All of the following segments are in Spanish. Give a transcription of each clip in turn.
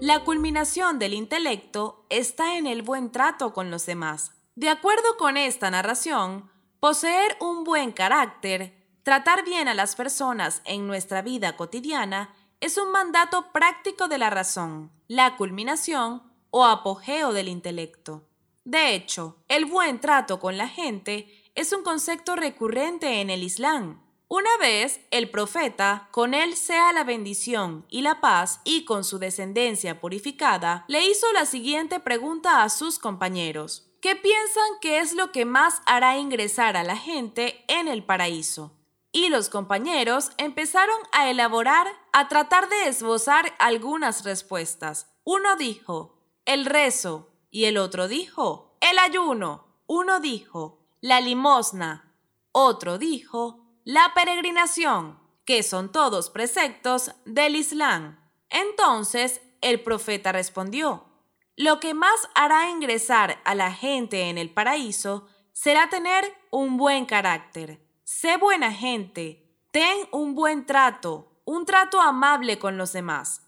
La culminación del intelecto está en el buen trato con los demás. De acuerdo con esta narración, poseer un buen carácter, tratar bien a las personas en nuestra vida cotidiana, es un mandato práctico de la razón, la culminación o apogeo del intelecto. De hecho, el buen trato con la gente es un concepto recurrente en el Islam. Una vez el profeta, con él sea la bendición y la paz, y con su descendencia purificada, le hizo la siguiente pregunta a sus compañeros. ¿Qué piensan que es lo que más hará ingresar a la gente en el paraíso? Y los compañeros empezaron a elaborar, a tratar de esbozar algunas respuestas. Uno dijo, el rezo, y el otro dijo, el ayuno. Uno dijo, la limosna. Otro dijo, la peregrinación, que son todos preceptos del Islam. Entonces el profeta respondió, lo que más hará ingresar a la gente en el paraíso será tener un buen carácter. Sé buena gente, ten un buen trato, un trato amable con los demás.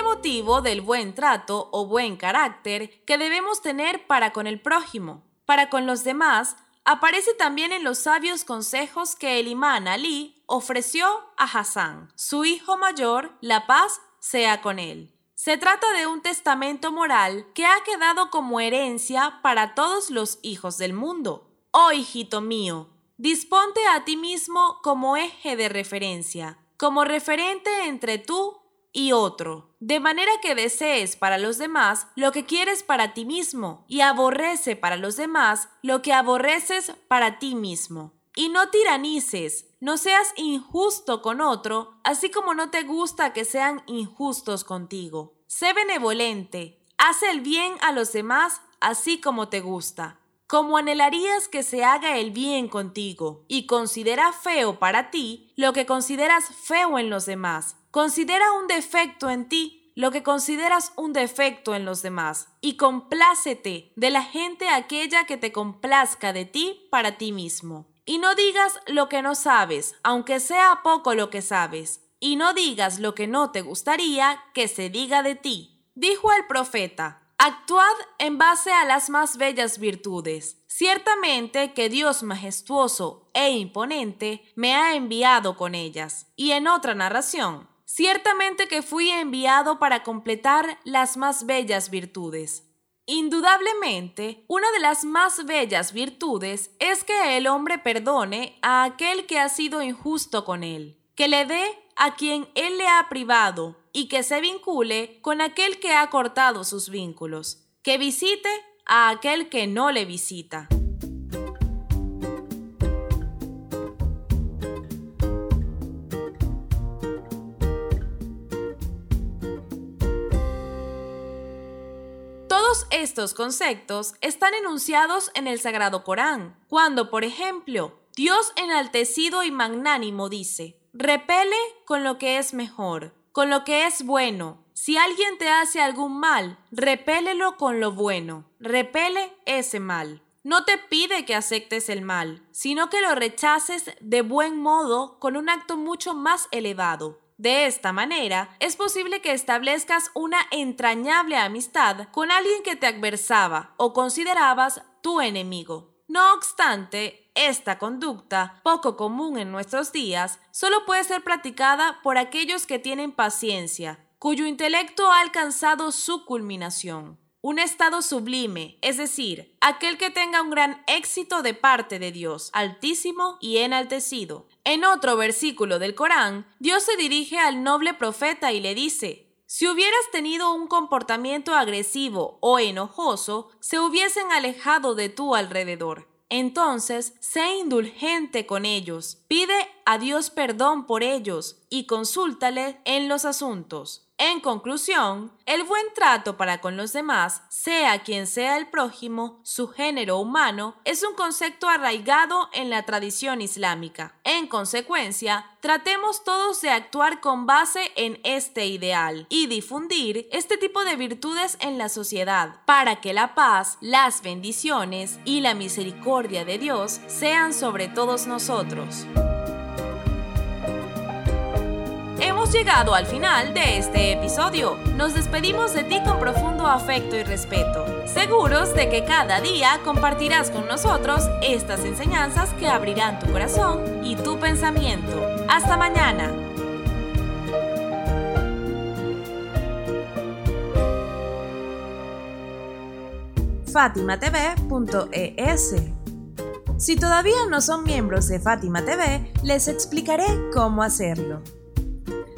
Este motivo del buen trato o buen carácter que debemos tener para con el prójimo, para con los demás, aparece también en los sabios consejos que el imán Ali ofreció a Hassan, su hijo mayor, la paz sea con él. Se trata de un testamento moral que ha quedado como herencia para todos los hijos del mundo. Oh hijito mío, disponte a ti mismo como eje de referencia, como referente entre tú y otro, de manera que desees para los demás lo que quieres para ti mismo y aborrece para los demás lo que aborreces para ti mismo. Y no tiranices, no seas injusto con otro, así como no te gusta que sean injustos contigo. Sé benevolente, haz el bien a los demás así como te gusta como anhelarías que se haga el bien contigo, y considera feo para ti lo que consideras feo en los demás. Considera un defecto en ti lo que consideras un defecto en los demás, y complácete de la gente aquella que te complazca de ti para ti mismo. Y no digas lo que no sabes, aunque sea poco lo que sabes, y no digas lo que no te gustaría que se diga de ti. Dijo el profeta, Actuad en base a las más bellas virtudes. Ciertamente que Dios majestuoso e imponente me ha enviado con ellas. Y en otra narración, ciertamente que fui enviado para completar las más bellas virtudes. Indudablemente, una de las más bellas virtudes es que el hombre perdone a aquel que ha sido injusto con él, que le dé a quien él le ha privado y que se vincule con aquel que ha cortado sus vínculos, que visite a aquel que no le visita. Todos estos conceptos están enunciados en el Sagrado Corán, cuando, por ejemplo, Dios enaltecido y magnánimo dice, Repele con lo que es mejor, con lo que es bueno. Si alguien te hace algún mal, repélelo con lo bueno. Repele ese mal. No te pide que aceptes el mal, sino que lo rechaces de buen modo con un acto mucho más elevado. De esta manera, es posible que establezcas una entrañable amistad con alguien que te adversaba o considerabas tu enemigo. No obstante, esta conducta, poco común en nuestros días, solo puede ser practicada por aquellos que tienen paciencia, cuyo intelecto ha alcanzado su culminación. Un estado sublime, es decir, aquel que tenga un gran éxito de parte de Dios, altísimo y enaltecido. En otro versículo del Corán, Dios se dirige al noble profeta y le dice, si hubieras tenido un comportamiento agresivo o enojoso, se hubiesen alejado de tu alrededor. Entonces, sé indulgente con ellos, pide a Dios perdón por ellos y consúltale en los asuntos. En conclusión, el buen trato para con los demás, sea quien sea el prójimo, su género humano, es un concepto arraigado en la tradición islámica. En consecuencia, tratemos todos de actuar con base en este ideal y difundir este tipo de virtudes en la sociedad, para que la paz, las bendiciones y la misericordia de Dios sean sobre todos nosotros. Llegado al final de este episodio. Nos despedimos de ti con profundo afecto y respeto, seguros de que cada día compartirás con nosotros estas enseñanzas que abrirán tu corazón y tu pensamiento. Hasta mañana. FátimaTV.es Si todavía no son miembros de Fátima TV, les explicaré cómo hacerlo.